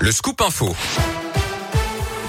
le scoop info.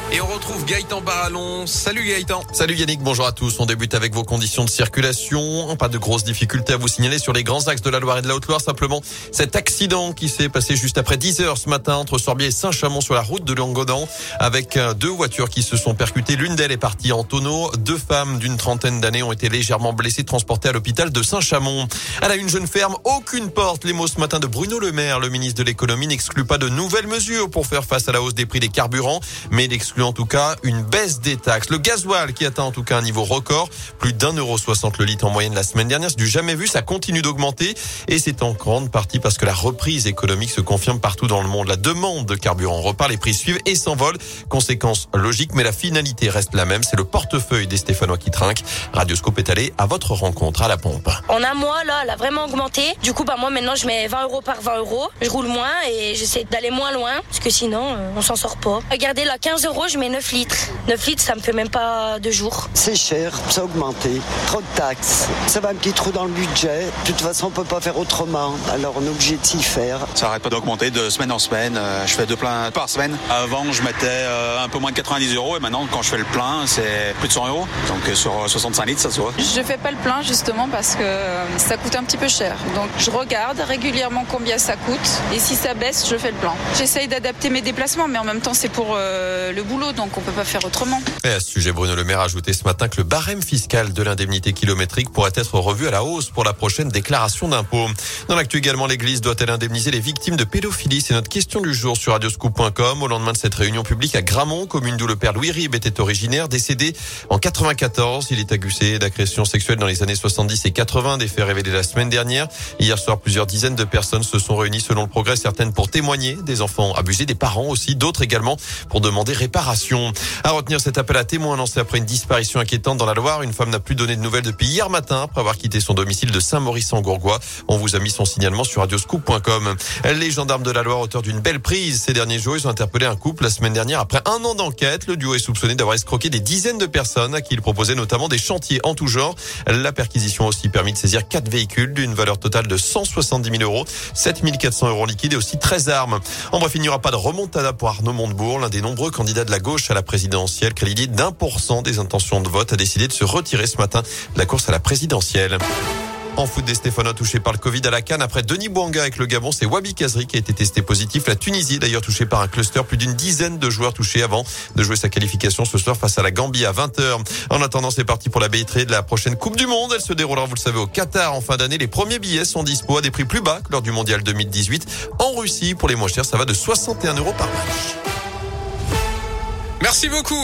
Et on retrouve Gaëtan Barallon. Salut Gaëtan. Salut Yannick, bonjour à tous. On débute avec vos conditions de circulation. Pas de grosses difficultés à vous signaler sur les grands axes de la Loire et de la Haute-Loire. Simplement cet accident qui s'est passé juste après 10 heures ce matin entre Sorbier et Saint-Chamond sur la route de Langodan avec euh, deux voitures qui se sont percutées. L'une d'elles est partie en tonneau. Deux femmes d'une trentaine d'années ont été légèrement blessées, transportées à l'hôpital de Saint-Chamond. À la une jeune ferme, aucune porte. Les mots ce matin de Bruno Le Maire, le ministre de l'économie, n'exclut pas de nouvelles mesures pour faire face à la hausse des prix des carburants, mais il exclut en tout cas une baisse des taxes. Le gasoil qui atteint en tout cas un niveau record, plus d'un euro soixante le litre en moyenne la semaine dernière, c'est du jamais vu, ça continue d'augmenter et c'est en grande partie parce que la reprise économique se confirme partout dans le monde. La demande de carburant repart, les prix suivent et s'envolent. Conséquence logique, mais la finalité reste la même, c'est le portefeuille des Stéphanois qui trinquent. Radioscope est allé à votre rencontre à la pompe. En un mois, là, elle a vraiment augmenté. Du coup, bah, moi, maintenant, je mets 20 euros par 20 euros. Je roule moins et j'essaie d'aller moins loin parce que sinon, euh, on s'en sort pas. Regardez, là, 15 euros, je mets 9 litres. 9 litres, ça me fait même pas deux jours. C'est cher, ça a augmenté. Trop de taxes. Ça va un petit trou dans le budget. De toute façon, on peut pas faire autrement. Alors, on est obligé de s'y faire. Ça arrête pas d'augmenter de semaine en semaine. Euh, Je fais deux pleins par semaine. Avant, je mettais euh, un peu moins de 90 euros et maintenant, quand je fais le plein, c'est plus de 100 euros. Donc, euh, sur euh, 65 litres, ça se voit. Je fais pas le plein justement parce que ça coûte un petit peu cher. Donc je regarde régulièrement combien ça coûte et si ça baisse, je fais le plein. J'essaye d'adapter mes déplacements, mais en même temps c'est pour euh, le boulot, donc on peut pas faire autrement. Et à ce sujet, Bruno Le Maire a ajouté ce matin que le barème fiscal de l'indemnité kilométrique pourrait être revu à la hausse pour la prochaine déclaration d'impôt. Dans l'actu également, l'Église doit-elle indemniser les victimes de pédophilie? C'est notre question du jour sur radioscoop.com. Au lendemain de cette réunion publique à Gramont, commune d'où le père Louis Rib était originaire, décédé en 94. Il est accusé d'agression sexuelle dans les années 70 et 80, des faits révélés la semaine dernière. Hier soir, plusieurs dizaines de personnes se sont réunies selon le progrès, certaines pour témoigner des enfants abusés, des parents aussi, d'autres également pour demander réparation. À retenir cet appel à témoins lancé après une disparition inquiétante dans la Loire. Une femme n'a plus donné de nouvelles depuis hier matin après avoir quitté son domicile de Saint-Maurice-en-Gourgois. On vous a mis son signalement sur radioscoop.com. Les gendarmes de la Loire, auteurs d'une belle prise ces derniers jours, ils ont interpellé un couple la semaine dernière après un an d'enquête. Le duo est soupçonné d'avoir escroqué des dizaines de personnes à qui il proposait notamment des chantiers en tout genre. La perquisition a aussi permis de saisir quatre véhicules d'une valeur totale de 170 000 euros, 7 400 euros liquides et aussi 13 armes. En bref, il n'y aura pas de remontada pour Arnaud Montebourg, l'un des nombreux candidats de la gauche à la présidentielle, crédité d'un pour cent des intentions de vote, a décidé de se retirer ce matin de la course à la présidentielle. En foot, des Stéphanois touchés par le Covid à la Cannes. Après Denis Bouanga avec le Gabon, c'est Wabi Kazri qui a été testé positif. La Tunisie, d'ailleurs, touchée par un cluster. Plus d'une dizaine de joueurs touchés avant de jouer sa qualification ce soir face à la Gambie à 20h. En attendant, c'est parti pour la billetterie de la prochaine Coupe du Monde. Elle se déroulera, vous le savez, au Qatar en fin d'année. Les premiers billets sont dispo à des prix plus bas que lors du Mondial 2018. En Russie, pour les moins chers, ça va de 61 euros par match. Merci beaucoup.